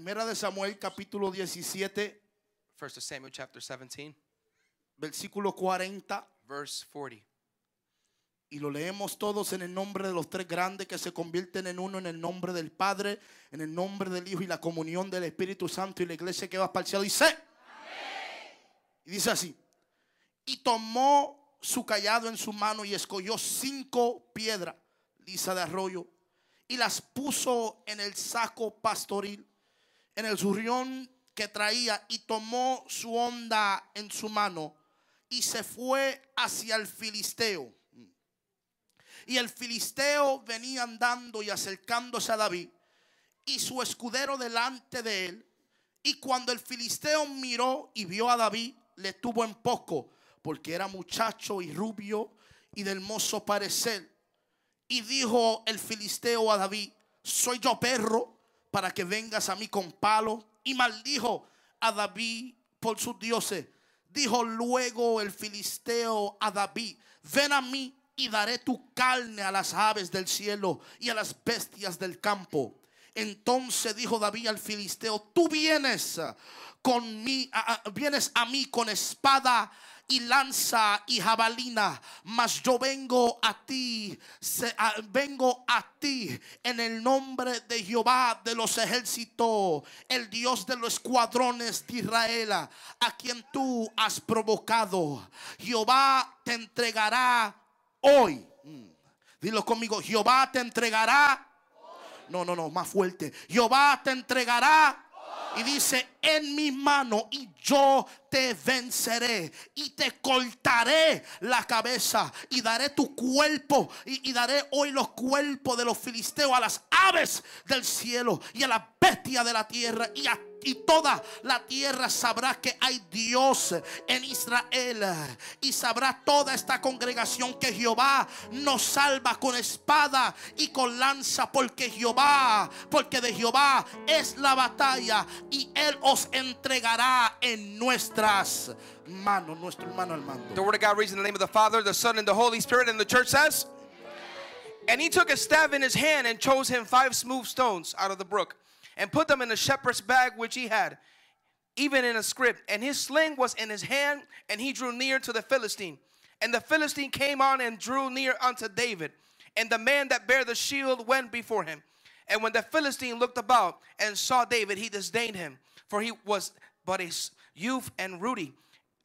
Primera de Samuel capítulo 17, First of Samuel chapter 17, versículo 40. verse 40. Y lo leemos todos en el nombre de los tres grandes que se convierten en uno, en el nombre del Padre, en el nombre del Hijo y la comunión del Espíritu Santo y la iglesia que va cielo. Dice, y dice así, y tomó su callado en su mano y escogió cinco piedras lisas de arroyo y las puso en el saco pastoril, en el zurrión que traía y tomó su onda en su mano y se fue hacia el filisteo. Y el filisteo venía andando y acercándose a David y su escudero delante de él. Y cuando el filisteo miró y vio a David, le tuvo en poco, porque era muchacho y rubio y de hermoso parecer. Y dijo el filisteo a David, soy yo perro para que vengas a mí con palo. Y maldijo a David por sus dioses. Dijo luego el filisteo a David, ven a mí y daré tu carne a las aves del cielo y a las bestias del campo. Entonces dijo David al filisteo, tú vienes con mí, vienes a mí con espada y lanza y jabalina, mas yo vengo a ti, se- vengo a ti en el nombre de Jehová de los ejércitos, el Dios de los escuadrones de Israel, a quien tú has provocado. Jehová te entregará hoy. Mm. Dilo conmigo, Jehová te entregará. No, no, no, más fuerte. Jehová te entregará. Y dice, en mi mano y yo te venceré y te cortaré la cabeza y daré tu cuerpo y, daré hoy los cuerpos de los filisteos a las aves del cielo y a las bestias de la tierra y a y toda la tierra sabrá que hay Dios en Israel. Y sabrá toda esta congregación que Jehová nos salva con espada y con lanza. Porque Jehová, porque de Jehová es la batalla. Y Él os entregará en nuestras manos. Nuestro hermano al The mando. word of God reads in the name of the Father, the Son, and the Holy Spirit. And the church says, And he took a staff in his hand and chose him five smooth stones out of the brook and put them in a shepherd's bag which he had, even in a scrip. And his sling was in his hand, and he drew near to the Philistine. And the Philistine came on and drew near unto David. And the man that bare the shield went before him. And when the Philistine looked about and saw David, he disdained him, for he was but a youth and ruddy,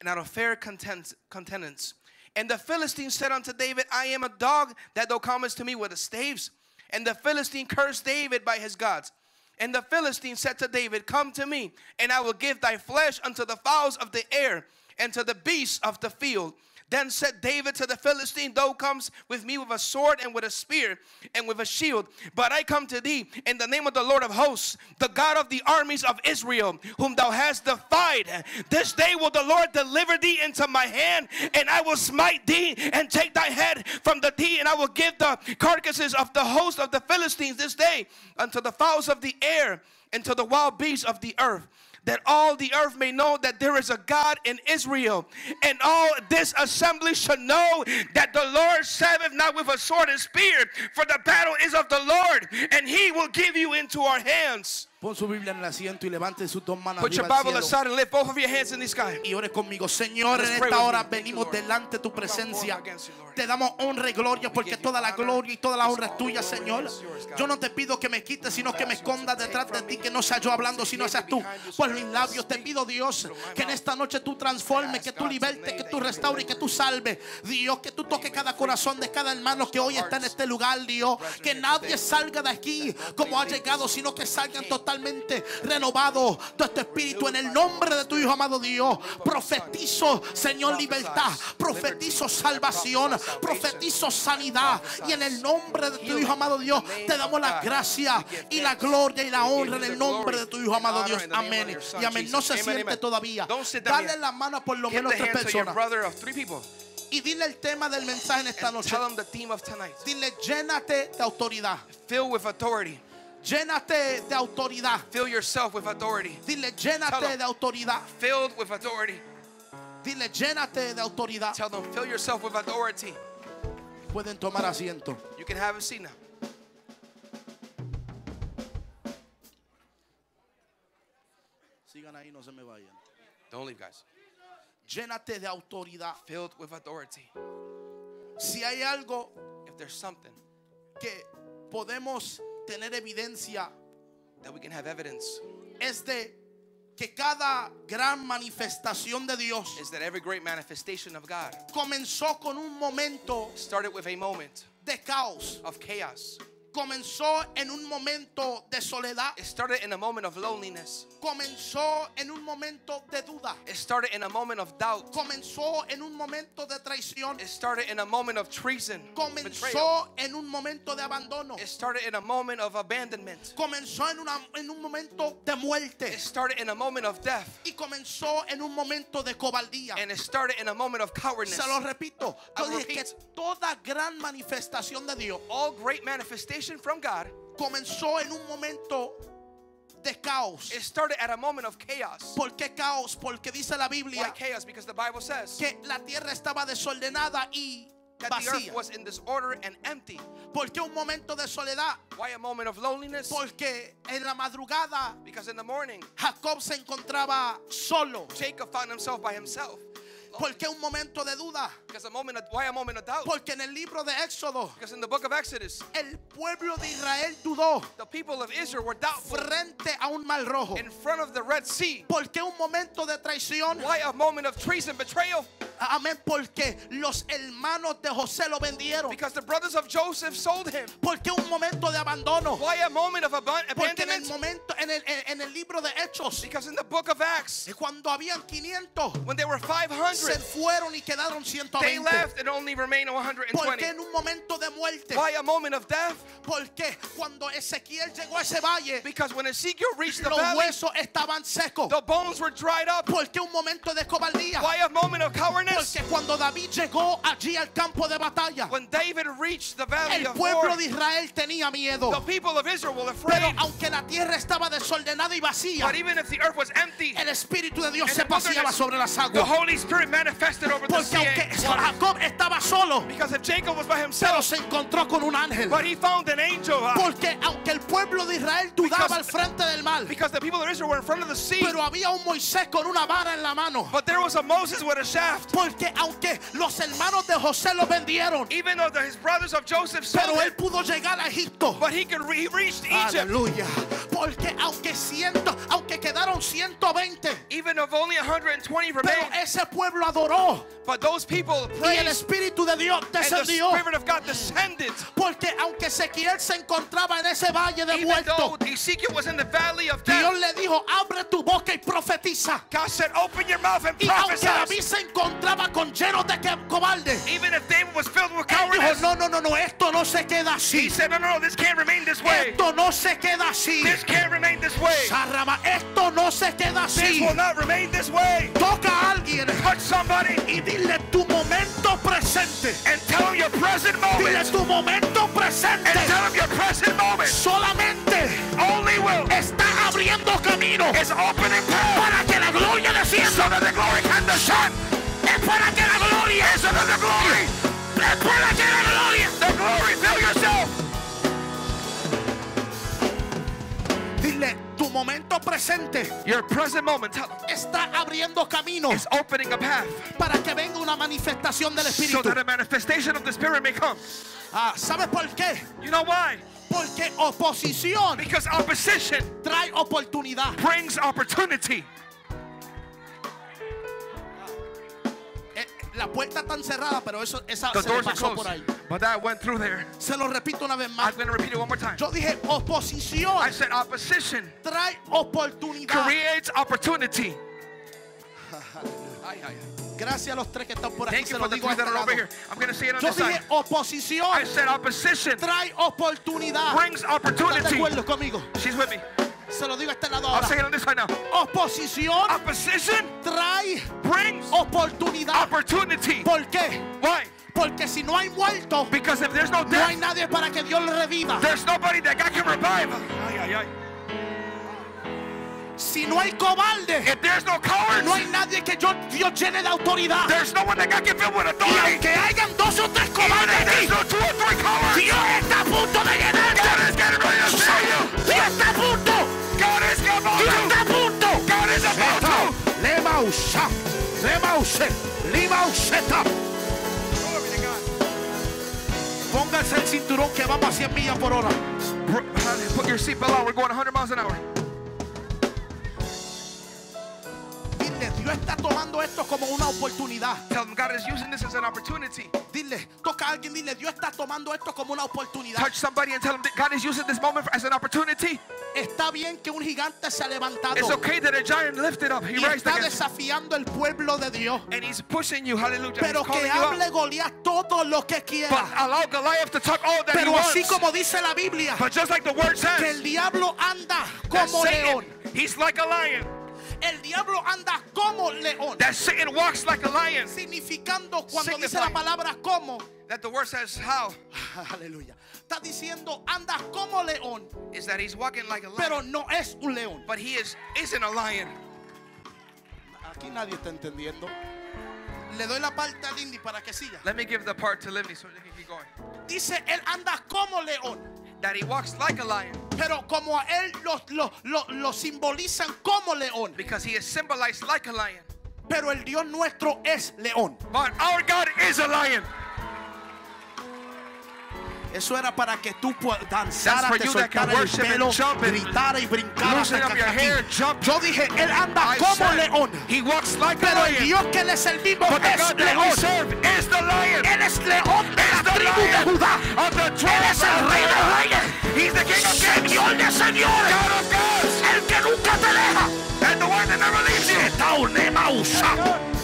and out of fair content- countenance. And the Philistine said unto David, I am a dog that thou comest to me with the staves. And the Philistine cursed David by his gods. And the Philistine said to David, Come to me, and I will give thy flesh unto the fowls of the air and to the beasts of the field. Then said David to the Philistine, Thou comes with me with a sword and with a spear and with a shield, but I come to thee in the name of the Lord of hosts, the God of the armies of Israel, whom thou hast defied. This day will the Lord deliver thee into my hand, and I will smite thee and take thy head from the thee, and I will give the carcasses of the host of the Philistines this day unto the fowls of the air and to the wild beasts of the earth that all the earth may know that there is a God in Israel. And all this assembly should know that the Lord serveth not with a sword and spear, for the battle is of the Lord, and he will give you into our hands. Pon su Biblia en el asiento y levante sus dos manos Put your Bible aside and lift both of your hands in the sky. y ore conmigo. Señor, en esta hora venimos delante de tu presencia. Te damos honra y gloria porque toda la gloria y toda la honra es tuya, Señor. Yo no te pido que me quites, sino que me escondas detrás de ti, que no sea yo hablando, sino seas tú. Por mis labios te pido, Dios, que en esta noche tú transformes, que tú libertes, que tú restaures, que tú salves. Dios, que tú toques cada corazón de cada hermano que hoy está en este lugar, Dios. Que nadie salga de aquí como ha llegado, sino que salgan totalmente renovados. Todo este espíritu en el nombre de tu Hijo amado Dios. Profetizo, Señor, libertad. Profetizo salvación. Profetizo sanidad. Y en el nombre de tu Hijo amado Dios, te damos la gracia y la gloria y la honra en el nombre de tu Hijo amado Dios. Amén. Y amén. No se siente todavía. Dale la mano por lo menos tres personas. Y dile el tema del mensaje en esta noche. Dile, llénate de autoridad. Llénate de autoridad. Fill yourself with authority. Dile, llénate de autoridad. Filled with authority. Dile, llénate de autoridad. Tell them, fill yourself with authority. Pueden tomar asiento. You can have a seat now. Sigan ahí, no se me vayan. Don't leave, guys. Llénate de autoridad. Filled with authority. Si hay algo If there's something que podemos tener evidencia that we can have evidence, es de que cada gran manifestación de Dios is that every great manifestation of God comenzó con un momento started with a moment de caos, of chaos. Comenzó en un momento de soledad, It started in a moment of loneliness. comenzó en un momento de duda, It started in a moment of doubt. comenzó en un momento de traición, It started in a moment of treason, betrayal. comenzó en un momento de abandono, It started in a moment of abandonment. comenzó en, una- en un momento de muerte It started in a moment of death. y comenzó en un momento de cobardía. And it started in a moment of cowardness. Se lo repito, yo dije que toda gran manifestación de Dios All great manifestation from God, comenzó en un momento de caos. it started at a moment of chaos. ¿Por qué caos? Porque dice la Why Biblia chaos? Because the Bible says que la tierra estaba desordenada y that the earth vacía. was in disorder and empty. ¿Por qué un momento de soledad? Why a moment of loneliness? Porque en la madrugada Because in the morning, Jacob se encontraba solo. Jacob found himself by himself. ¿Por qué un momento de duda? Because a moment of, why a moment of doubt? Porque en el libro de Éxodo Because in the book of Exodus, el pueblo de Israel dudó the people of Israel were doubtful frente a un mal rojo. in front of the Red Sea. ¿Por qué un momento de traición? Why a moment of treason, betrayal? Amén, porque los hermanos de José lo vendieron. Because the brothers of Joseph sold him. ¿Por qué un momento de abandono? Why a moment of aban- Porque en el abandonment? momento, en el, en- el libro de Hechos, Because in the book of Acts, cuando habían 500, when there were se 500, fueron y quedaron they 120. left and only remained ¿Por 120. qué en un momento de muerte? Why a moment of death? Porque cuando Ezequiel llegó a ese valle, Because when Ezekiel reached the los valley, huesos estaban secos. the bones were dried up. ¿Por qué un momento de cobardía? Why a moment of cowardice? Porque cuando David llegó allí al campo de batalla, When David reached the valley el of war, pueblo de Israel tenía miedo. the people of Israel were Pero afraid. aunque la tierra estaba desordenada y vacía, But even if the earth was empty, el Espíritu de Dios se the paseaba sobre las the aguas. Holy Spirit the Porque aunque. Jacob estaba solo, Because if Jacob was by pero himself, se encontró con un ángel. but he found an angel. uh, Porque aunque el pueblo de Israel dudaba Because- al frente del mar, Because the people of Israel were in front of the sea. pero había un Moisés con una vara en la mano. But there was a Moses with a shaft. Porque aunque los hermanos de José lo vendieron, Even though the, his brothers of Joseph sold pero él pudo llegar a Egipto. but he could re- he reached Egypt. Aleluya. Porque aunque ciento, aunque quedaron 120, Even if only 120 pero remained, ese pueblo adoró but those people y el Espíritu de Dios and the descendió. Spirit of God descended. Porque aunque Ezequiel se encontraba en ese valle de Even muertos, Ezekiel was in the valley of Dios death, le dijo, abre tu boca y profetiza. God said, "Open your mouth and Y aunque David prophesy." se encontraba con llenos de cobardes, Even if David was filled with él dijo, cowardice, no, no, no, no, esto no se queda he así. said, "No, no, no, this can't remain this way. Esto no se queda así. This can't remain this way. Sarrama, esto no se queda This así. will not remain this way." Toca a alguien Touch somebody y dile tu momento presente. and tell them your present Dile moment. tu momento And presente. tell them your present moment. Solamente Only will está abriendo camino is opening path para que la gloria descienda. so that the glory can descend. Es para que la gloria, So that the glory, es para que la gloria. the glory, fill yourself. Dile tu momento presente Your present moment está abriendo camino is opening a path para que venga una manifestación del so Espíritu. that a manifestation of the Spirit may come. Ah, ¿Sabes por qué? You know why? Porque oposición Because opposition trae oportunidad. brings opportunity. La puerta está cerrada, pero eso esa The se doors pasó closed, por ahí. but that went through there. Se lo repito una vez más. I'm going to repeat it one more time. Yo dije oposición I said opposition trae oportunidad. creates opportunity. Ay, ay, ay. Gracias a los tres que están por aquí. Thank you for the digo a three that are over lado. here. I'm going to say it on Yo this dije side. oposición I said opposition trae oportunidad. brings ¿Estás de opportunity. acuerdo conmigo? She's with me. Se lo digo a este lado ahora. it on this side now. Oposición Opposition trae brings oportunidad. opportunity. ¿Por qué? Why? Porque si no hay muertos, Because if there's no no hay death, nadie para que Dios le reviva. there's nobody that God can revive. Ay, ay, ay. Si no hay cobarde, If there's no cowards, no hay nadie que yo- Dios llene de autoridad. there's no one that God can fill with Y authority. aunque hayan dos o tres cobardes aquí, no two or three cowards, Dios está a punto de God llenarte. is getting ready to save you. Dios está a punto. Póngase el cinturón que vamos a 100 millas por hora. Put your seatbelt on. We're going 100 miles an hour. Dios está tomando esto como una oportunidad. Tell them God is using this as an opportunity. Dile, toca a alguien, dile, Dios está tomando esto como una oportunidad. Touch somebody and tell them that God is using this moment as an opportunity. Está bien que un gigante se ha levantado It's okay that a giant lifted up. He y raised está desafiando el pueblo de Dios. and he's pushing you. Hallelujah. Pero he's que hable Goliat todo lo que But quiera. allow Goliath to talk all that he Pero wants. así como dice la Biblia, But just like the word que says, el diablo anda como Satan, león. he's like a lion. El diablo anda como león. That Satan walks like a lion. Significando cuando dice la palabra como. That the word says how Aleluya. Está diciendo anda como león, is that he's walking like a lion. pero no es un león. But he is isn't a lion. Aquí nadie está entendiendo. Le doy la parte a Lindy para que siga. Let me give the part to Livni so they can keep going. Dice, él anda como león, That he walks like a lion pero como a él lo, lo, lo, lo simbolizan como león. because he is symbolized like a lion. Pero el Dios nuestro es león. But our God is a lion. Eso era para que tú danzaras, te soltaras el pelo, jump and gritara y brincara. loosen up your hair, jump. Yo dije, él anda I como said, león. He walks like Pero a el. Dios que But the es God that we león. serve is the lion. Él es león de la tribu de lion Judá. Él es el rey de reyes. He's the king of kings. Señor de señores. God of gods. El que nunca te deja. And the one that never leaves you.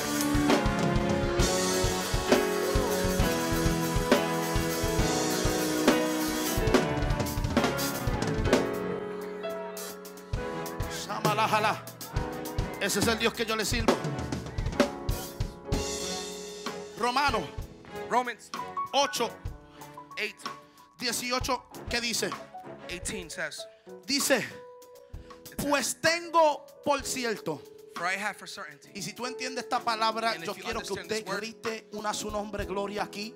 Usa. Shamalajala. Ese es el Dios que yo le sirvo. Romano Romans 8, 8, 18, ¿qué dice? 18 says, Dice, pues tengo por cierto. For I have for certainty. Y si tú entiendes esta palabra, yo you quiero que usted grite una su nombre gloria aquí.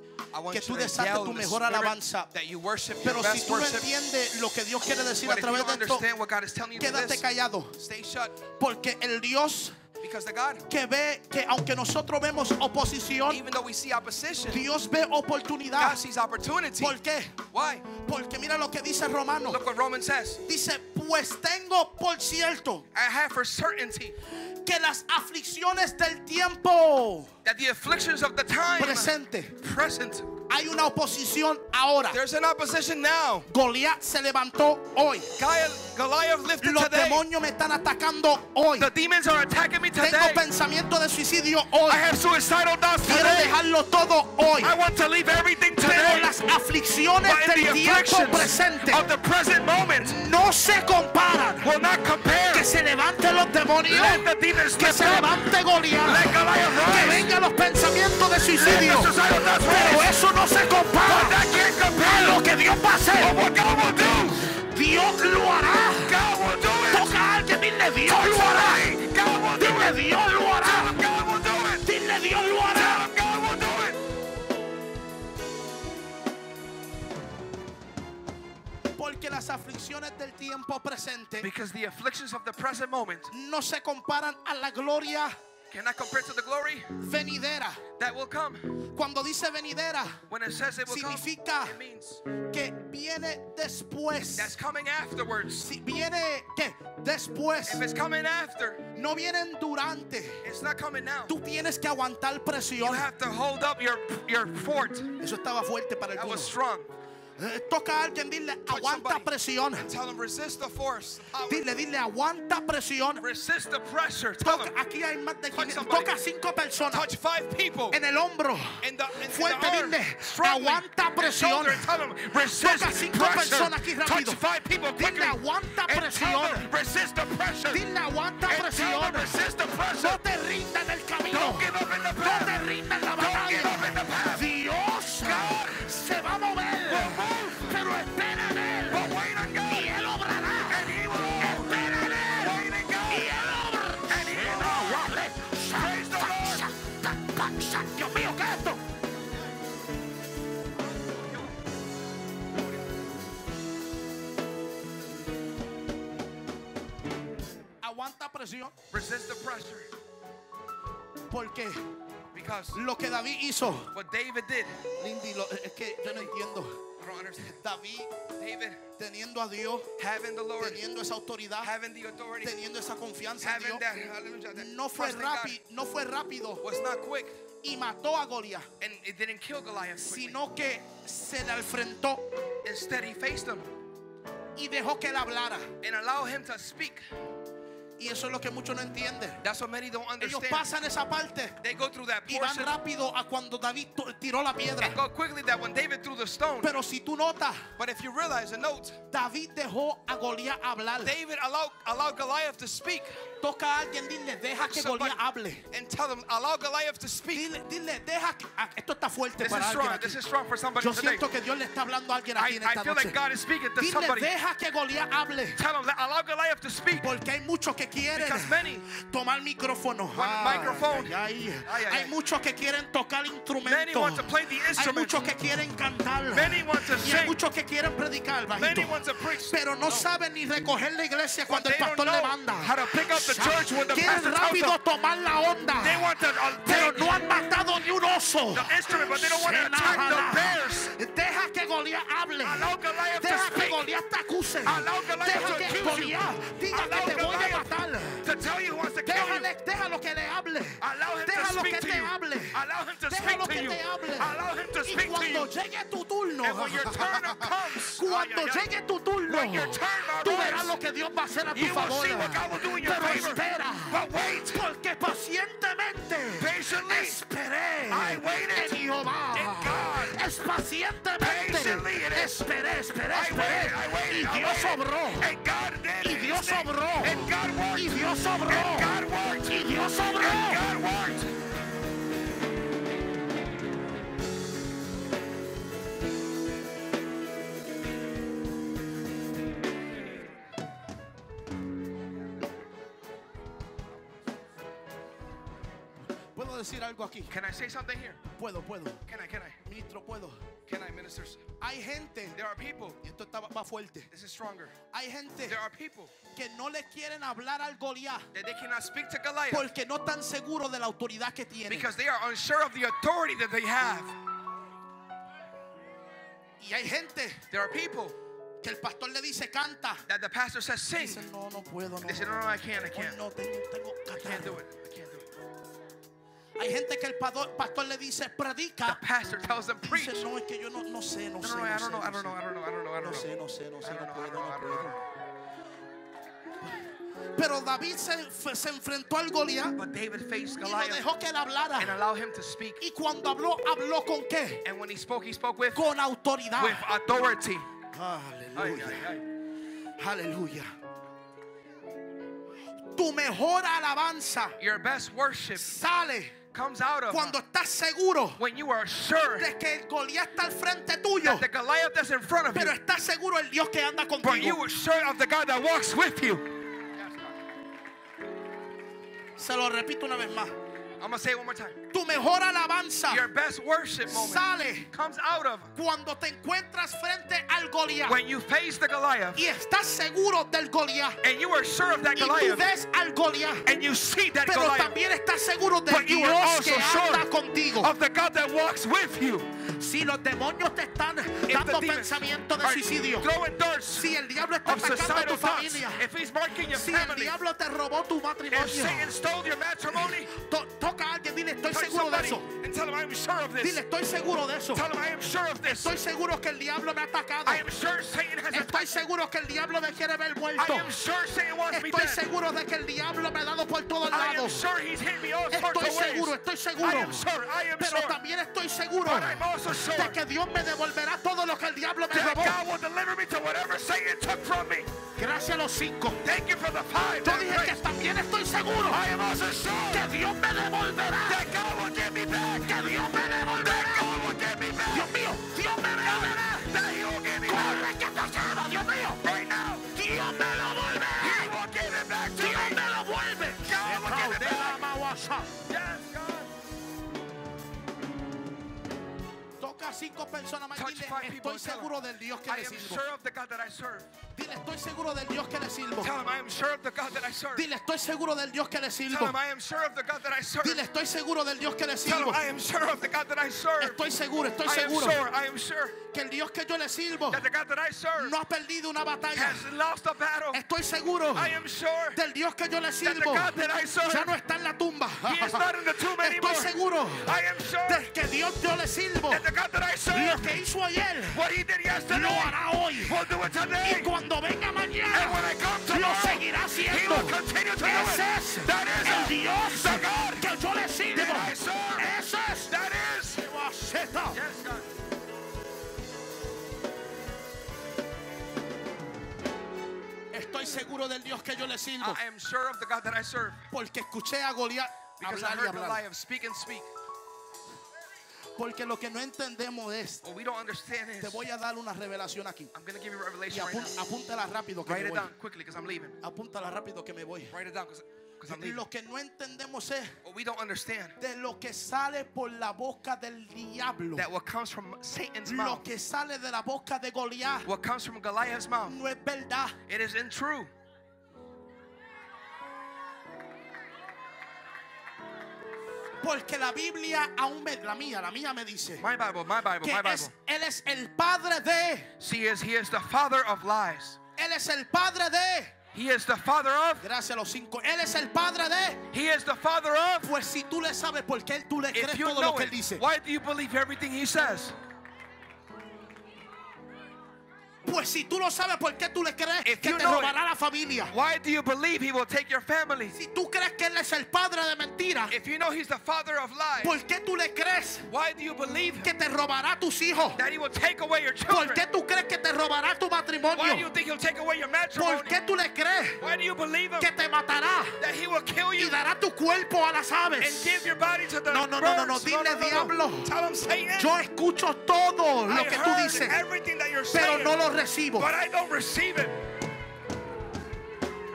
Que tú desates tu mejor alabanza. that you worship your Pero si tú no worship. entiendes lo que Dios quiere decir a But if you través de esto, understand what God is telling you through quédate this, callado. stay shut. Porque el Dios Because the God, que ve que aunque nosotros vemos oposición, even though we see opposition, Dios ve oportunidad. God sees opportunity. ¿Por qué? Why? Porque mira lo que dice Romano. Look what Romans says. Dice, pues tengo por cierto I have for certainty que las aflicciones del tiempo that the afflictions of the time presente, present, hay una oposición ahora. there's an opposition now. Goliat se levantó hoy. Goliath, lifted Los today. demonios me están atacando hoy. The demons are attacking me Tengo today. pensamiento de suicidio hoy. I have suicidal thoughts Quiero today. dejarlo todo hoy. I want to leave everything Pero today. las aflicciones But del tiempo presente of the present moment no se comparan. will not compare. Que se levanten los demonios. Let the demons Que se levante Goliat. Let Goliath Que rise. vengan los pensamientos de suicidio. Pero eso no se compara a lo que Dios va a hacer. Dios lo hará. Toca a alguien, dile Dios lo hará. Dile. Dios lo hará. Dile Dios lo hará. Porque las aflicciones del tiempo presente Because the afflictions of the present moment no se comparan a la gloria cannot compare to the glory venidera. that will come. Cuando dice venidera, When it says it will come, Significa- it means que viene después. that's coming afterwards. Si viene que después, If it's coming after, no vienen durante. it's not coming now. Tú tienes que aguantar You presión. have to hold up your your fort. Eso estaba fuerte para el That was strong. Toca a alguien, dile, aguanta presión. Dile, dile, aguanta presión. Toca, aquí hay más de Touch 500. somebody. Toca cinco personas en el hombro. Fuerte, dile, aguanta presión. Toca cinco personas aquí Touch rápido. Dile, aguanta presión. Dile, aguanta presión. No te rindas en el camino. No te rindas en la batalla. Aguanta presión. Resist the pressure. Porque Because lo que David hizo, what David did, Lindy, lo- es que yo no entiendo. David David teniendo a Dios, the Lord, teniendo esa autoridad, the authority, teniendo esa confianza en Dios, that, no fue rápido, no fue rápido was not quick y mató a Goliat, sino que se le enfrentó Instead, he faced him y dejó que él hablara. and allowed him to speak. Y eso es lo que muchos no entienden. Ellos pasan esa parte They go through that y van rápido a cuando David tiró la piedra. and go quickly that when David threw the stone. Pero si tú notas, But if you realize note, David dejó a Goliat hablar. David allowed, allowed Goliath to speak Toca a alguien, dile, deja que Goliat hable. and tell him, allow Goliath to speak. Dile, dile, deja que. ah, Esto está fuerte This para is alguien. strong. This is strong for somebody Yo today. siento que Dios le está hablando a alguien aquí I, en I esta feel noche. like God is speaking to Dile, somebody. deja que Goliat hable. Tell him, allow Goliath to speak. Porque hay muchos que quieren many tomar micrófono. microphone. ay, ay. Hay ay. muchos que quieren tocar Many instrumentos. want to play the Hay instrument. muchos que quieren cantar. Many want to y hay muchos que quieren predicar. bajito. Many want to preach. Pero no saben ni recoger la iglesia cuando el pastor le manda. how to pick up the church when the Quieren pastor rápido them. tomar la onda. They want to uh, Pero no han matado ni un oso. the instrument, but they don't want to attack the bears. Deja que Goliat hable. Allow Goliath to Deja que. Goliat te acuse. Allow Goliath Deja to que. Goliat diga Allow que te voy a matar. To tell you who wants to kill you. Déjale, déjalo que le hable. Allow him to Déjalo speak que to te you. hable. Allow him to Déjalo speak to que you. te hable. Allow him to Y to cuando you. llegue tu turno, And when your turn comes, cuando ay, ay, ay. llegue tu turno, When your turn tú verás lo que Dios va a hacer a tu favor. Pero favor. Espera, But wait. porque pacientemente Patiently, esperé I waited en Jehová. Es pacientemente esperé, esperé, I esperé. waited, I waited, Y Dios obró. Y Dios obró. Y Dios obró. Y Dios obró. Puedo decir algo aquí. Can I say something here? Puedo, puedo. Can I? Can I? Ministro, puedo. Can I, ministers? Hay gente, There are people. y esto está más fuerte. This is stronger. Hay gente There are people que no le quieren hablar al Goliat that they cannot speak to Goliath porque no están seguros de la autoridad que tiene. because they are unsure of the authority that they have. Y hay gente There are people que el pastor le dice canta. that the pastor says sing. Dice, no, no puedo, no. They say, no, no, I can't, I can't. no tengo, tengo I can't do it. Hay gente que el pastor le dice The predica. pastor tells them preach. Dice, no, es que yo no, no sé, no No, sé. no, no, I no don't know, I don't know, I don't know, I don't know, I No don't sé, know. no sé, no sé, no puedo, no puedo. Pero David se, se enfrentó al Goliat But David faced y no Goliath dejó que él hablara. and allowed him to speak. Y cuando habló, habló con qué? And when he spoke, he spoke with, Con autoridad. with authority. Ay, Aleluya. ay, ay. Aleluya. Tu mejor alabanza Your best worship sale comes out of cuando estás seguro when you are sure de que el Goliat está al frente tuyo, that the Goliath that's in front of pero you, estás seguro el Dios que anda but you are sure of the God that walks with you. Se lo repito una vez más. I'm gonna say it one more time. Tu mejor alabanza Your best worship moment sale comes out of cuando te encuentras frente al Goliat when you face the Goliath y estás seguro del Goliat and you are sure of that y tú Goliath ves al Goliat, and you see that pero Goliath también estás seguro del Dios que anda contigo. of the God that walks with you. Si los demonios te están dando pensamiento de suicidio, si el diablo está atacando a tu familia, si el diablo te robó tu matrimonio, toca a alguien, dile, estoy seguro de somebody eso. and tell him I am sure of this. Dile, estoy seguro de eso. Estoy seguro que el diablo me ha atacado. Estoy seguro que el diablo me quiere ver muerto. Estoy seguro de que el diablo me ha dado por todos lados. Estoy seguro, estoy seguro. Pero también estoy seguro de que Dios me devolverá todo lo que el diablo me robó. Gracias a los cinco. Thank you for the five. Yo dije que también estoy seguro I am also sure que Dios me devolverá. Toca a cinco personas más. Estoy seguro them, del Dios que I le sirvo. Dile, estoy seguro del Dios que le sirvo. Tell him I am sure of the God that I serve. Dile, estoy seguro del Dios que le sirvo. Dile, estoy seguro del Dios que le sirvo. Estoy seguro, estoy seguro que el Dios que yo le sirvo no ha perdido una batalla. Estoy seguro del Dios que yo le sirvo ya no está en la tumba. Estoy seguro I am sure de que Dios yo le sirvo. Lo que hizo ayer lo hará hoy. Y today. Cuando venga mañana lo seguirá haciendo. Ese es el. Dios que yo le sirvo. Ese es. Estoy seguro del Dios que yo le sirvo. I am sure of the God that I serve Porque escuché a Goliat hablar y hablar. Porque lo que no entendemos es, we don't understand te is, voy a dar una revelación aquí. I'm give you a Y revelation apún- now. apúntala rápido que me voy. down quickly because I'm leaving. Apúntala rápido que me voy. Write it down because I'm leaving. Lo que no entendemos es What we don't understand de lo que sale por la boca del diablo. that what comes from Satan's Lo mouth, que sale de la boca de Goliat what comes from Goliath's mouth, no es verdad. it isn't true. Porque la Biblia aún me, la mía, la mía me dice My Bible, my Bible, que my es, Bible. él es el padre de, See, is he is the father of lies. él es el padre de. He is the father of. Gracias a los cinco. Él es el padre de. He is the father of. Pues si tú le sabes por qué tú le crees todo lo que él dice. why do you believe everything he says? Pues si tú lo sabes por qué tú le crees If que te robará la familia. Why do you believe he will take your family? Si tú crees que él es el padre de mentiras. If you know he's the father of lies, ¿Por qué tú le crees why do you believe que te robará tus hijos? that he will take away your ¿Por children? qué tú crees que te robará tu Why do you matrimonio? think he'll take away your ¿Por matrimony? qué tú le crees Why do you believe him que te matará that he will kill y you dará tu cuerpo a las and aves? give your body to the No, no, no, no, no, dile, diablo. Tell him Satan. Yo escucho todo I lo que tú dices, everything that you're pero saying, no lo recibo. but I don't receive it.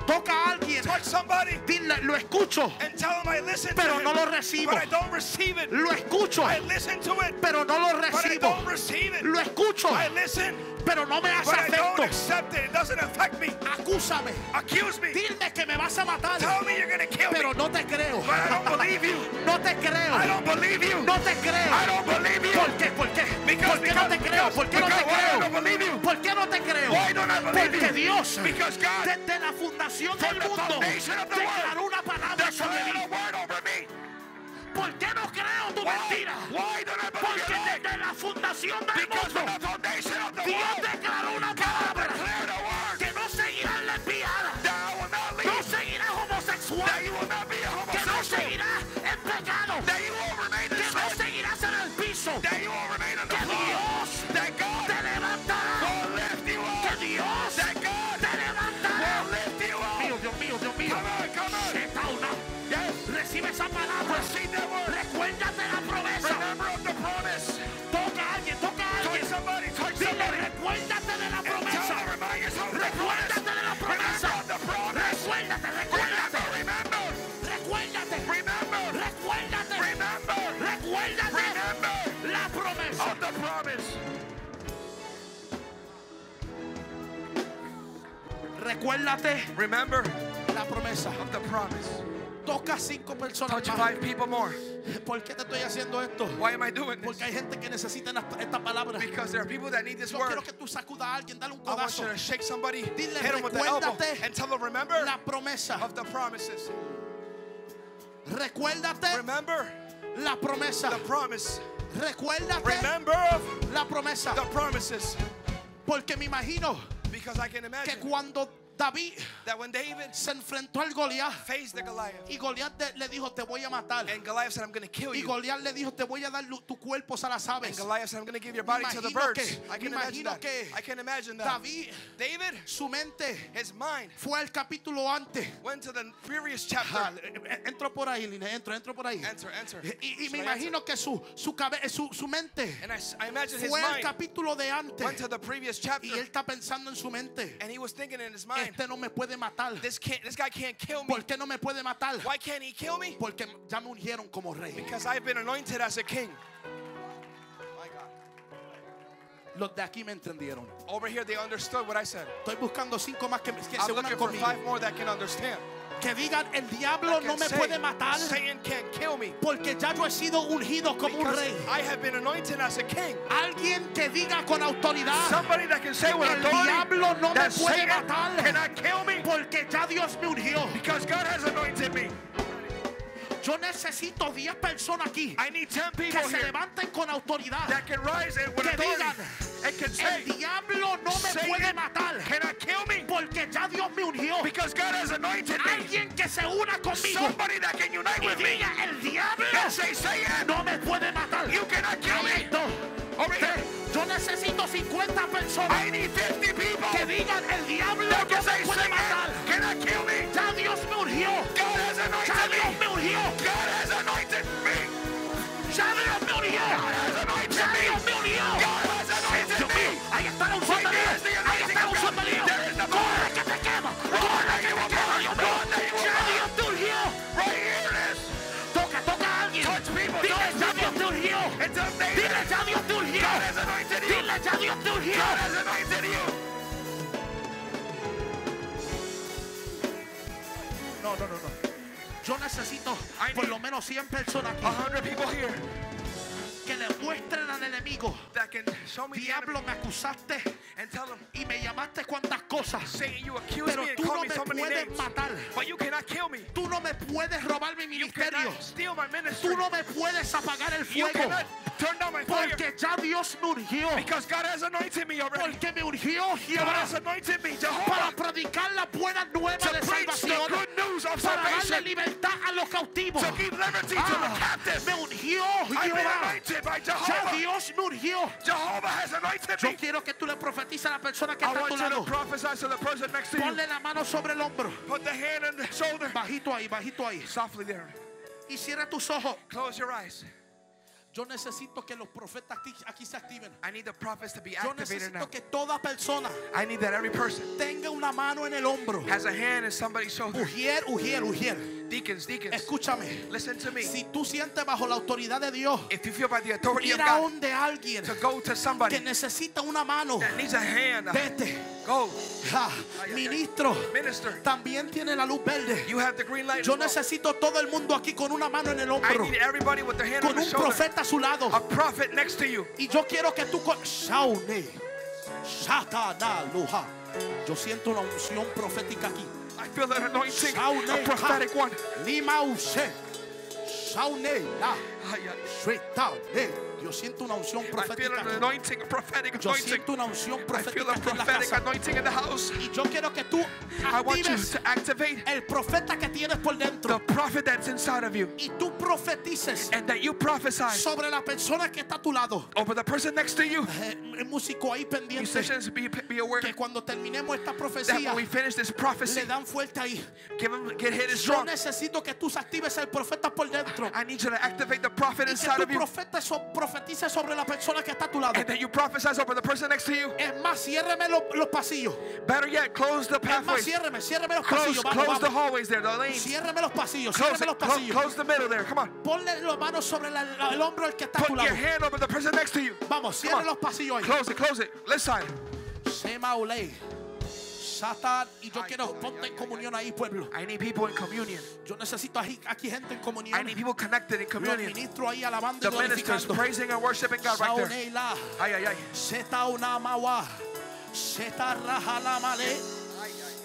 Toca a alguien, Touch somebody dile, lo escucho, and tell him I listen pero to no lo recibo. but I don't receive it. Lo escucho, I listen to it, pero no lo but I recibo. don't receive it. Lo escucho, I listen, pero no me hace afecto. Acúsame, dime que me vas a matar, pero no te creo. No te creo. No te creo. ¿Por qué? ¿Por qué? ¿Por qué no te creo? ¿Por qué no te creo? ¿Por qué no te creo? Porque? Dios, desde la fundación del mundo, declaró una palabra sobre mí. ¿Por qué no creo tu mentira? Porque desde la fundación del mundo, pecado, that you will remain in que no sin, seguirás en el piso, that you will remain on the que floor, Dios that God te levantará, will lift you que up, Dios that God te levantará. will lift you up. Mío, Dios mío, Dios mío. Come on, come on. Zeta una. Yes, Recibe esa palabra. receive that word. Recuérdate la promesa. Remember of the promise. Toca a alguien, toca a Touch alguien. somebody, touch Dile, somebody. recuérdate de la promesa. them, remind yourself of the promise. Recuérdate de la promesa. Remember of the promise. Recuérdate, recuérdate. The promise. Recuérdate Remember la promesa. of the promise. Toca a cinco personas Touch más. five people more. ¿Por qué te estoy haciendo esto? Why am I doing this? Porque hay gente que necesita esta- palabra. Because there are people that need this Yo word. quiero que tú sacudas a alguien, dale un I want codazo. you to shake somebody, Dile, hit them with the elbow, and tell them, remember La promesa. of the promises. Recuérdate Remember la promesa. the promise. Of la promesa. the promises. Porque me imagino Because I can que cuando David that when David se enfrentó al Goliat y Goliat le dijo te voy a matar and Goliath said, I'm to kill y you. Goliat le dijo te voy a dar tu cuerpo a las And aves. Goliath said, I'm to give your body to the imagino birds. que- I can imagine imagino that. que I can imagine that. David David, su mente his mind fue al capítulo antes. went to the previous chapter. Entro por ahí, Lina, entro, entro por ahí. Enter, enter. Y, y me answer? imagino que su, su, cabe- su, su mente And I, imagine his fue al mind capítulo de went antes. to the previous Y chapter. él está pensando en su mente. And he was thinking in his mind, No me puede matar. this can't, this guy can't kill me. ¿Por qué no me puede matar? Why can't he kill me? Porque ya me ungieron como rey. Because I've been anointed as a king. My God. Los de aquí me entendieron. Over here, they understood what I said. Estoy buscando cinco más que, se unan conmigo. five more that can understand. Que digan, el diablo no me puede matar porque ya yo he sido ungido como un rey. Alguien que diga con autoridad, el diablo no me puede matar porque ya Dios me ungió. Yo necesito 10 personas aquí I need 10 que people se here levanten con autoridad. that can rise and Que digan, and can say, El diablo no me puede matar cannot kill me porque ya Dios me ungió. because God has anointed me. Alguien que se una conmigo Somebody that can unite y with me diga, el diablo say, no me puede matar. you cannot kill me. No. Yo necesito 50 personas I need 50 people que digan, el diablo no me puede matar. Kill me. Ya Dios me ungió. God has Ya Dios me. me ungió. God has anointed me. Dile, ya Dios te you. Dile, ya Dios te. No, no, no, no. Yo necesito I por lo menos 100 personas aquí que le muestren al enemigo. Diablo, me acusaste and tell them, y me llamaste cuantas cosas. Satan, you accuse Pero me and tú call no me me so many puedes names, matar. but you cannot kill me. Tú no me puedes robar mi You ministerio. cannot steal my ministry. Tú no me puedes apagar el You fuego. cannot turn down my fire Porque ya Dios me ungió. because God has anointed me already. Porque me ungió Jehová para predicar la buena nueva to de the salvación. good news of Para darle libertad a los cautivos. to give liberty to the Ah, me ungió Jehová. Ya. Dios me ungió. Jehovah has anointed Yo me. quiero que tú le a la persona que I está a want tu you to lado. prophesy to the person next to you. Ponle la mano sobre el hombro. Put the hand on the shoulder. Bajito ahí, bajito ahí. Softly there. Y cierra tus ojos. Close your eyes. Yo necesito que los profetas aquí, se activen. I need the prophets to be Yo activated now. necesito que toda persona I need that every person tenga una mano en el hombro. has a hand in somebody's shoulder. Ujier, ujier, ujier. Deacons, deacons, Escúchame. listen to me. Si tú sientes bajo la autoridad de Dios, If you feel by the authority ir a donde alguien to go to que somebody necesita una mano, that needs a hand, vete. go. Ja, ministro, Minister, también tiene la luz verde. you have the green light. Yo necesito todo el mundo aquí con una mano en el I hombro, need everybody with their hand on con the un profeta a su lado. A prophet next to you. Y yo quiero que tú Shaune, Luja. Yo siento una unción profética aquí. I feel that anointing, Shaune, a prophetic one. Lima Use. Shaune, la. Shetane. Yo siento una unción profética Yo siento una unción profética en la casa. Y yo quiero que tú I want you actives to activate el profeta que tienes por the dentro. prophet that's inside of you Y tú profetices and that you prophesy sobre la persona que está a tu lado. over the person next to you. Eh, El músico ahí pendiente. Musicians, be, be aware Que cuando terminemos esta that profecía, when we finish this prophecy, le dan fuerte ahí. give him, get hit as Yo necesito que tú actives el profeta por dentro. I need you to activate the prophet inside of you profetices sobre la persona que está a tu lado. and that you prophesy over the person next to you. Es más, ciérreme los, los pasillos. Better yet, close the Es más, pathways. ciérreme, ciérreme los Close, pasillos. Vamos, close the vamos. hallways there, the lanes. Ciérreme los pasillos, Close ciérreme los it. Close, pasillos. close the middle there. Come on. Ponle las manos sobre la- la- el hombro al que está a tu Put lado. your hand over the person next to you. Vamos, cierre los pasillos ahí. Close it, close it. Left side. Sema Olei. Satan. Y yo quiero, ponte en comunión ahí, pueblo. I need people in communion. Yo necesito aquí, aquí gente en I comunión. need people connected in Los communion. ministros ahí alabando y The ministers praising and worshiping God right there. Ay, ay, ay. Male.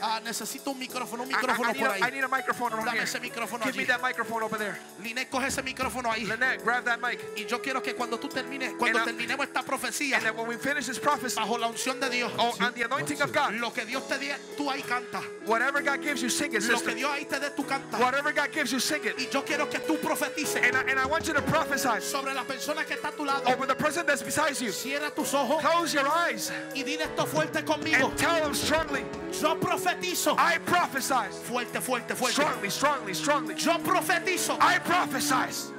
Ah, necesito un micrófono, un I, I- micrófono I por a, I ahí. need a microphone around Dame here. ese micrófono Give me allí. that microphone over there. Linet, coge ese micrófono ahí. Lynette, grab that mic. Y yo quiero que cuando tú termines, cuando And terminemos esta profecía, And when we finish this prophecy, bajo la unción de Dios, oh, and the anointing of God, lo que Dios te dé, tú ahí canta. whatever God gives you, sing it, Lo que sister. Dios ahí te dé, tú canta. Whatever God gives you, sing it. Y yo quiero que tú profetices And I, and I want you to prophesy sobre la persona que está a tu lado. over the person that's beside you. Cierra tus ojos Close your eyes y dile esto fuerte conmigo. and tell them strongly, Yo profetizo. I prophesy. Fuerte, fuerte, fuerte. Strongly, strongly, strongly. Yo profetizo I prophesy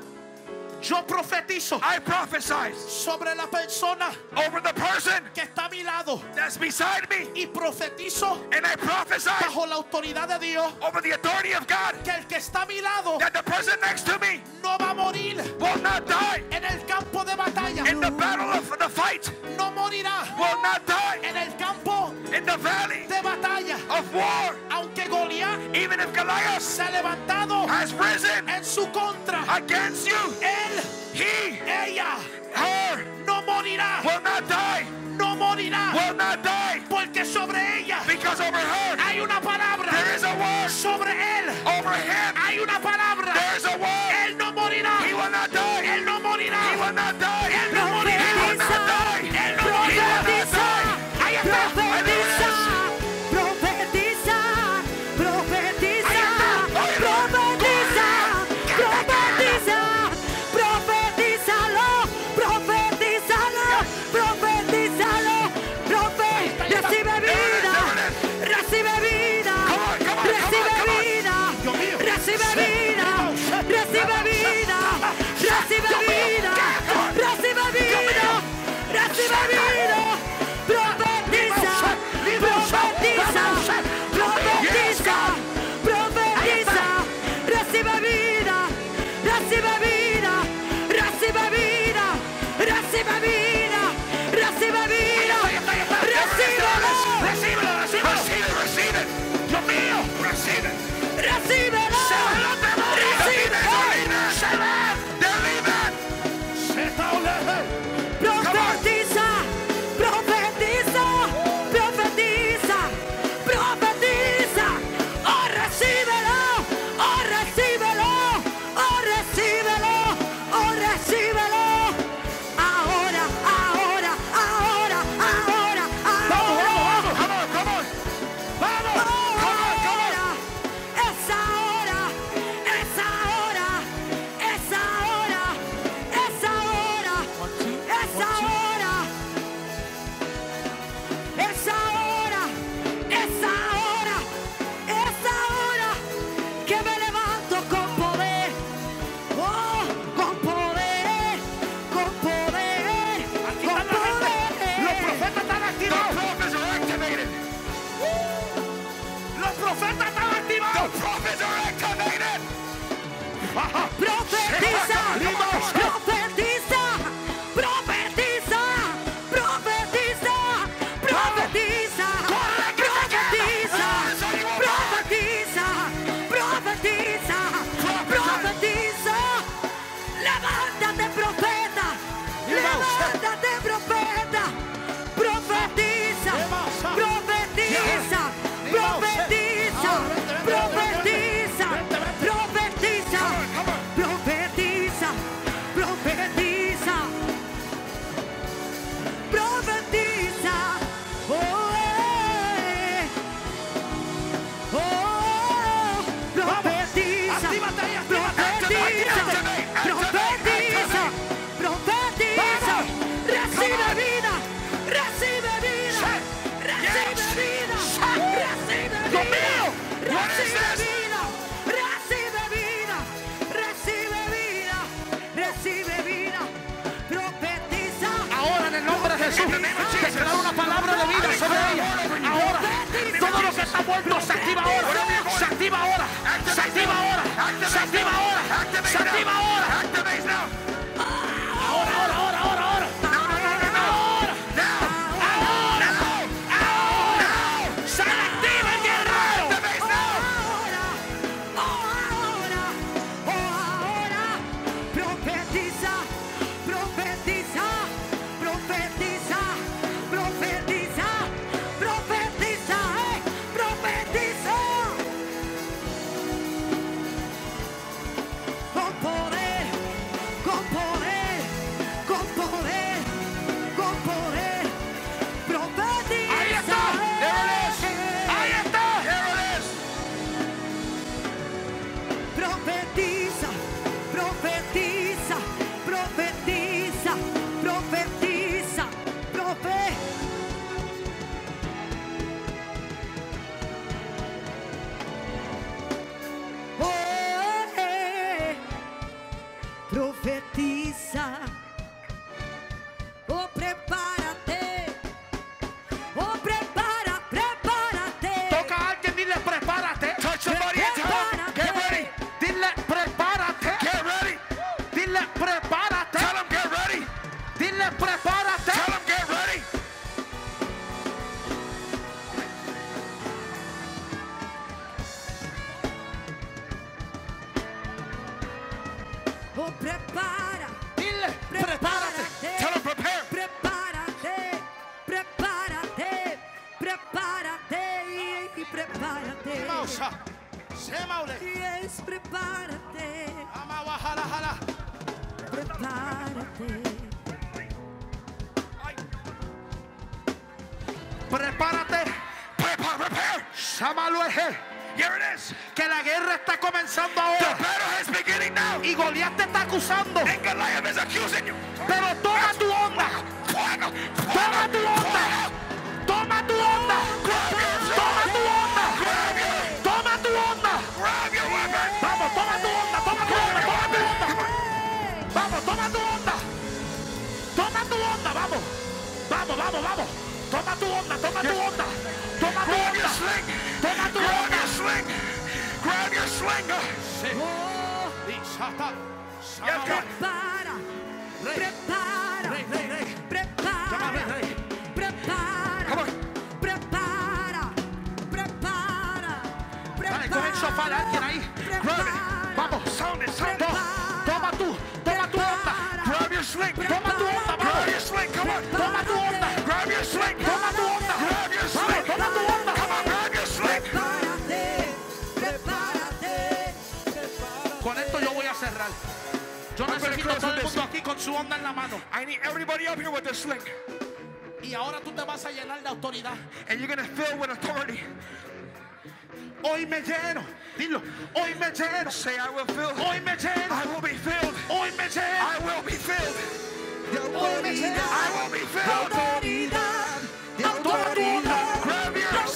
Yo profetizo I prophesy sobre la persona over the person que está a mi lado that's beside me, y profetizo and I prophesy bajo la autoridad de Dios over the authority of God que el que está a mi lado that the person next to me no va a morir will not die en el campo de batalla. in the battle of the fight, No morirá will not die en el campo in the valley de batalla. of war, Aunque Goliat even if Goliath se ha levantado has risen en su contra, against you, él, he, ella, her, no morirá. will not die, No morirá. will not die, Porque sobre ella because over her hay una palabra. there is a word, Sobre él over him hay una palabra. there is a word. Él no morirá. He will not die. Él no morirá. He will not die. leaders, leaders, leaders. Prepara, Dile, prepárate. Tell him prepare. prepárate, prepárate, prepárate y prepárate. Vamos a. Se maule. Yes, prepárate, Ama bajala, jala. prepárate. Prepárate. Prepare, prepare. Here it is. Que la guerra está comenzando ahora. Now. Y Goliat te está acusando. And Goliath is accusing you. Pero toma tu onda. Toma tu onda. Toma tu onda. Toma tu onda. Toma tu onda. Grab. Vamos, toma tu onda. Toma tu onda. Toma tu onda. Vamos, toma tu onda. Toma tu onda. Vamos. Vamos, vamos, vamos. Toma tu onda. Toma tu onda. Toma tu Grab onda. Toma tu Grab onda. your sling. Grab your sling. Oh, Yes, God. prepara, prepara, Rey, rey, rey. prepara, Llama, rey, rey. prepara, Come on. prepara, prepara, Dale, coge el sofá de alguien ahí. Prepara. Vamos. Sound it, sound it. To- Toma tu, toma tu onda. Grab your sling. Toma tu onda, Grab vamos. your sling. Come on. Toma tu onda. Grab your sling. Toma tu cerrar. Yo I'm gonna necesito todo el mundo aquí con su onda en la mano. I need everybody up here with the sling. Y ahora tú te vas a llenar de autoridad. And you're to fill with authority. Hoy me lleno. Dilo. Hoy me lleno. Say, I will fill. Hoy me lleno. I will be filled. Hoy me lleno. I will be filled. Me lleno. I will be filled. autoridad, Toma tu onda. Grab your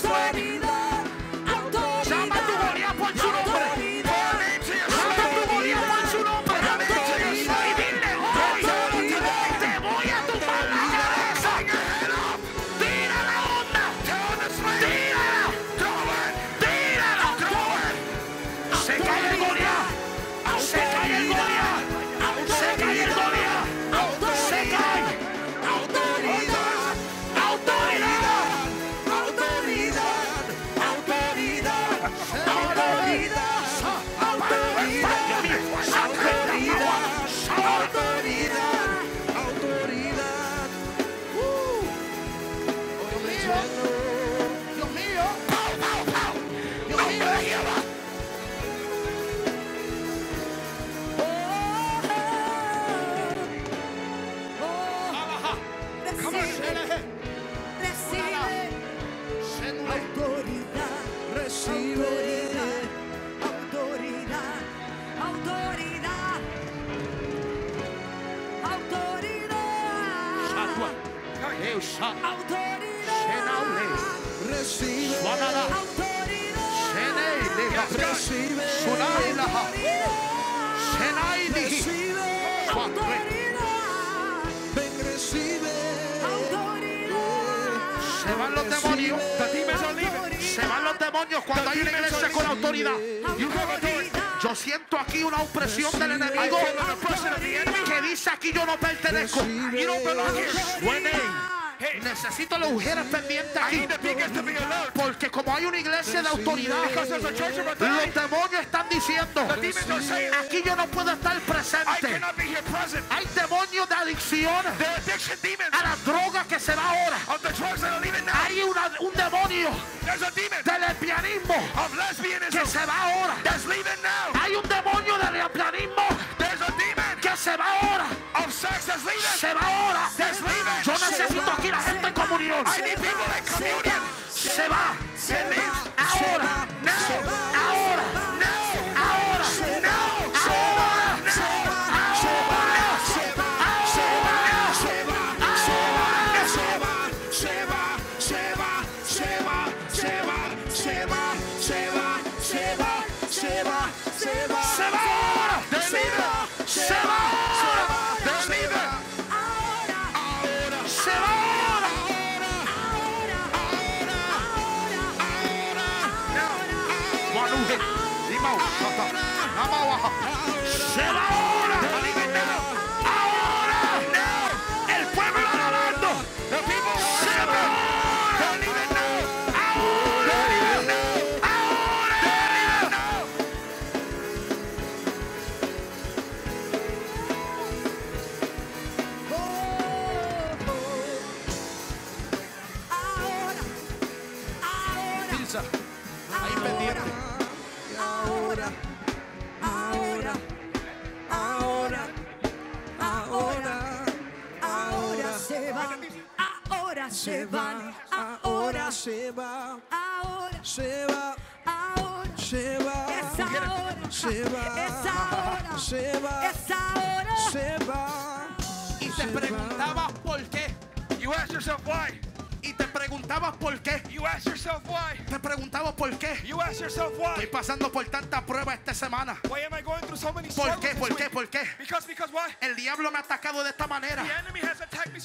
autoridad, autoridad, Wanala. autoridad, Sheneile. recibe, Sunaila. Shenaili. autoridad, Ven, recibe. Se van los demonios. Se van los demonios cuando hay una iglesia con autoridad. Yo siento aquí una opresión del enemigo. Que dice aquí yo no pertenezco. You don't belong here. Necesito las mujeres pendientes aquí. Porque como hay una iglesia de autoridad, los demonios están diciendo, aquí yo no puedo estar presente. Hay demonios de adicción a la droga que se va ahora. Hay una- un demonio del lesbianismo que se va ahora. Hay un demonio del lesbianismo Se va ahora. Se va ahora. Yo necesito aquí la gente en comunión. I need people in communion. Se va. Se. Ahora. Se va, es ahora. se va. Y te preguntabas por qué. You ask yourself why. Y te preguntabas por qué. You ask yourself why. Te preguntabas por qué. You ask yourself Estoy why. pasando por tanta prueba esta semana. Why am I going through so many ¿Por struggles qué? ¿Por qué? ¿Por qué? Because, because why? El diablo me ha atacado de esta manera. The enemy has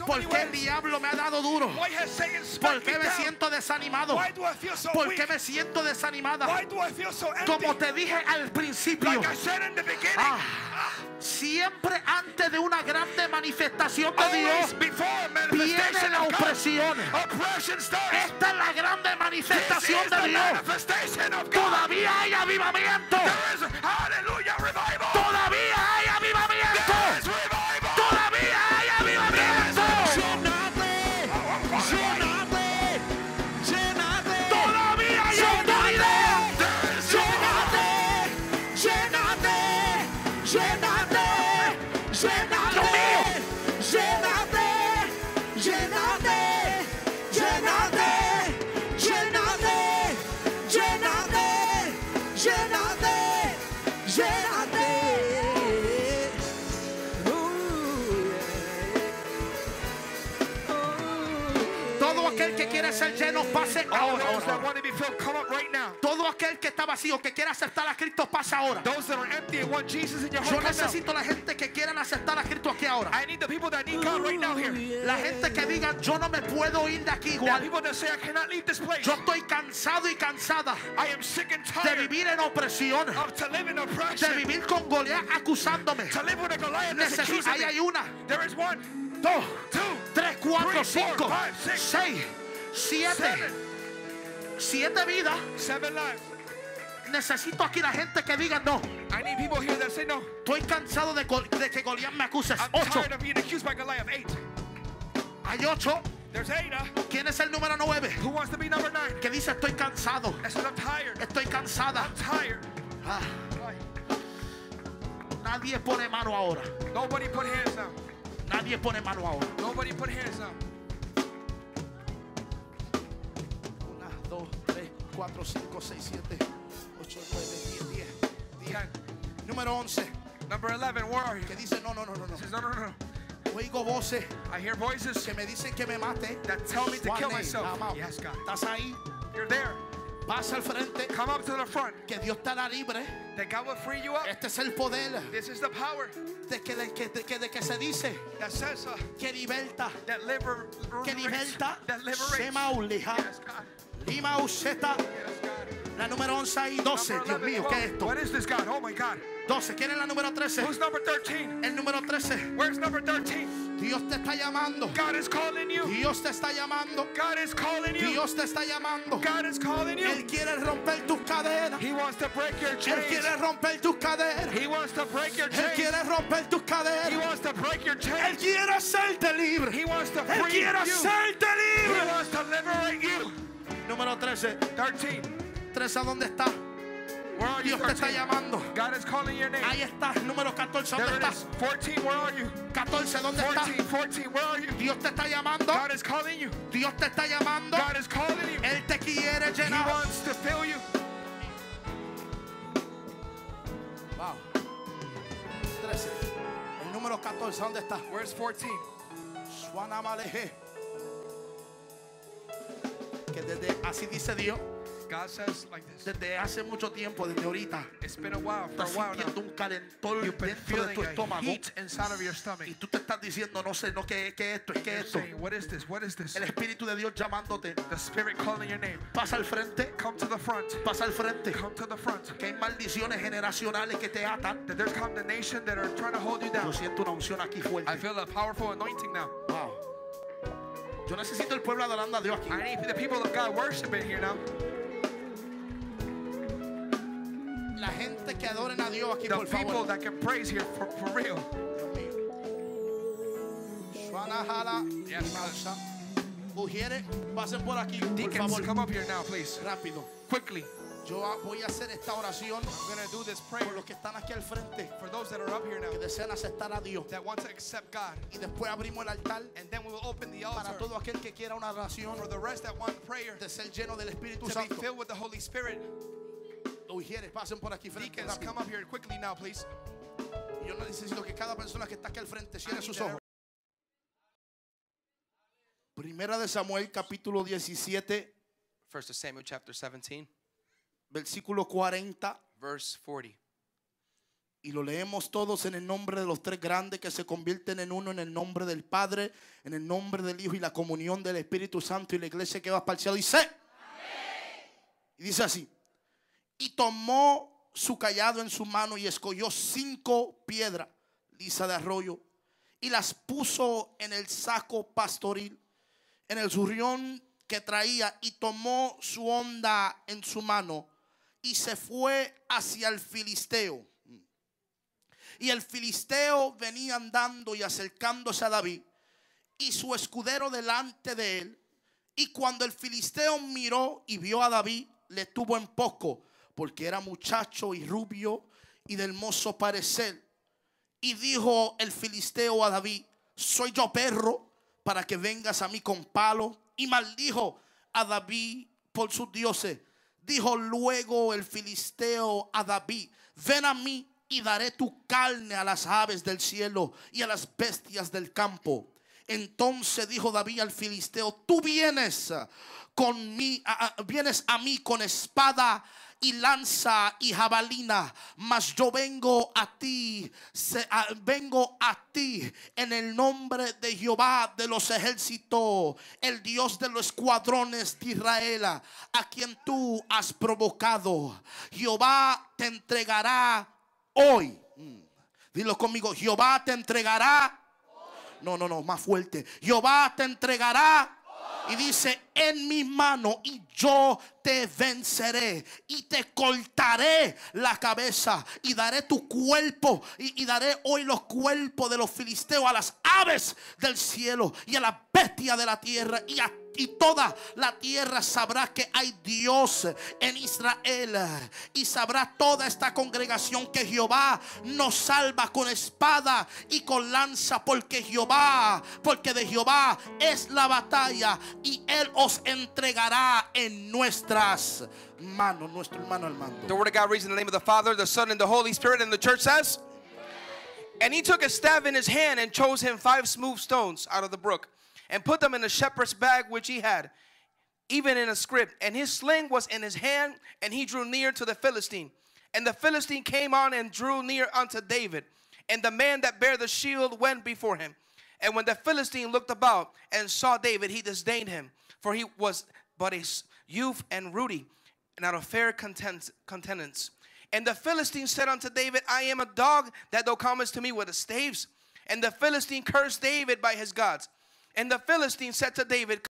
¿Por qué el diablo me ha dado duro? ¿Por qué me siento desanimado? ¿Por qué me siento desanimada? Como te dije al principio, ah, siempre antes de una grande manifestación de Dios viene la opresión. Esta es la grande manifestación de Dios. Todavía hay avivamiento. Todavía hay avivamiento. ser llenos pase ahora. Todo aquel que está vacío, que quiera aceptar a Cristo, pasa ahora. Yo necesito la gente que quieran aceptar a Cristo aquí ahora. La gente que diga, yo no me puedo ir de aquí igual. Yo estoy cansado y cansada de vivir en opresión, de vivir con Goliat acusándome. Necesito, ahí hay una. Dos, tres, cuatro, cinco, seis siete, siete vidas. seven lives. Necesito aquí la gente que diga, no, I need people here that say no. estoy cansado de, de que Goliat me acuse. I'm Ocho, tired of being accused by Goliath. Eight. hay ocho. There's eight. uh, ¿Quién es el número nueve? Who wants to be number nine? Que dice, estoy cansado, says I'm tired. estoy cansada. I'm tired. Ah, nadie pone mano ahora. Nobody put hands down. Nadie pone mano ahora. Nobody put hands down. 4, 5, 6, 7, 8, 9, 10, 10. 10. Número 11. Number 11, where are you? Que dice, no, no, no, no, no. Says, no, no, no. Oigo voces. I hear voices. Que me dicen que me mate. That tell me to kill myself. Yes, God. Estás ahí. You're there. Pasa al frente. Come up to the front. Que Dios te hará libre. That God will free you up. Este es el poder. This is the power. De que, de, que, de, que, de que se dice. That says, uh, que liberta. That liber, que liberta. That liberates. Shema yes, God. Yes, God. La número 11 y 12. Number Dios 11, mío, ¿qué es 12. esto? What is this, God? Oh my God. 12. ¿Quién es la número 13? Who's number 13? El número 13. Where's number 13? Dios te está llamando. God is calling you. Dios te está llamando. God is calling you. Dios te está llamando. God is calling you. Él quiere romper tus cadenas. He wants to break your Él chains. quiere romper tus cadenas. He wants to break your Él chains. quiere romper tus He cadenas. wants to break your Él chains. quiere hacerte libre. He wants to Él free quiere you. hacerte He libre. wants to liberate you. Número 13. 13. 13 ¿a dónde está? Where are you? Dios te está 13? llamando. God is calling your name. Ahí está. Número 14. ¿Dónde está? is. 14. Where are you? 14. ¿Dónde está? 14. 14. Where are you? Dios te está llamando. God is calling you. Dios te está llamando. God is calling you. Él te quiere He llenar. wants to fill you. Wow. 13. El número 14, ¿dónde está? Where's 14? Suanamaleje. Que desde, así dice Dios, God says like this. desde hace mucho tiempo, desde ahorita, It's been a while, for a estás now. sintiendo un You've been dentro de tu estómago. heat inside of your stomach. Y tú te estás diciendo, no sé, no, ¿qué, es esto? ¿Es es esto? saying, what is this? What is this? El Espíritu de Dios llamándote. The Spirit calling your name. Pasa al frente, Come to the front. pasa al frente. Come to the front. Que hay maldiciones generacionales que te atan. That there's condemnation that are trying to hold you down. Yo siento una unción aquí I fuerte. feel a powerful anointing now. Wow. Yo necesito el pueblo adorando a Dios aquí. I need the people of God worshiping here now. La gente que adoren a Dios aquí, The por people favor. that can praise here for, for real. Yes, Mausa. Ujieres, pasen por aquí, por Deacons, favor. come up here now, please. Rápido. Quickly. Yo voy a hacer esta oración I'm going to do this por prayer los que están aquí al frente, for those that are up here now que desean aceptar a Dios. that want to accept God. Y después abrimos el altar And then we will open the para altar todo aquel que quiera una oración for the rest that want prayer de ser lleno del Espíritu to be Santo. filled with the Holy Spirit. Ujieres, pasen por aquí frente. Deacons, come up here quickly now, please. Yo necesito que cada persona que está aquí al frente cierre sus that ojos. Primera de Samuel capítulo 17, First of Samuel chapter 17, versículo 40. verse 40. Y lo leemos todos en el nombre de los tres grandes que se convierten en uno, en el nombre del Padre, en el nombre del Hijo y la comunión del Espíritu Santo y la iglesia que va para el cielo. Dice, y dice así, y tomó su callado en su mano y escogió cinco piedras lisas de arroyo y las puso en el saco pastoril, en el zurrión que traía y tomó su onda en su mano y se fue hacia el filisteo. Y el filisteo venía andando y acercándose a David y su escudero delante de él. Y cuando el filisteo miró y vio a David, le tuvo en poco, porque era muchacho y rubio y de hermoso parecer. Y dijo el filisteo a David, soy yo perro para que vengas a mí con palo. Y maldijo a David por sus dioses. Dijo luego el filisteo a David, ven a mí y daré tu carne a las aves del cielo y a las bestias del campo. Entonces dijo David al filisteo, tú vienes con mí, vienes a mí con espada lanza y jabalina, mas yo vengo a ti, se- vengo a ti en el nombre de Jehová de los ejércitos, el Dios de los escuadrones de Israel, a quien tú has provocado. Jehová te entregará hoy. Mm. Dilo conmigo, Jehová te entregará. No, no, no, más fuerte. Jehová te entregará. Y dice, en mi mano y yo te venceré y te cortaré la cabeza y daré tu cuerpo y, daré hoy los cuerpos de los filisteos a las aves del cielo y a las bestias de la tierra y a y toda la tierra sabrá que hay Dios en Israel. Y sabrá toda esta congregación que Jehová nos salva con espada y con lanza. Porque Jehová, porque de Jehová es la batalla. Y Él os entregará en nuestras manos. Nuestro hermano Armando. The word of God reads in the name of the Father, the Son, and the Holy Spirit. And the church says, And he took a staff in his hand and chose him five smooth stones out of the brook and put them in a shepherd's bag which he had, even in a scrip. And his sling was in his hand, and he drew near to the Philistine. And the Philistine came on and drew near unto David. And the man that bare the shield went before him. And when the Philistine looked about and saw David, he disdained him, for he was but a youth and ruddy, and out of fair content- countenance. And the Philistine said unto David, I am a dog that thou comest to me with the staves. And the Philistine cursed David by his gods. And the Philistine said to David,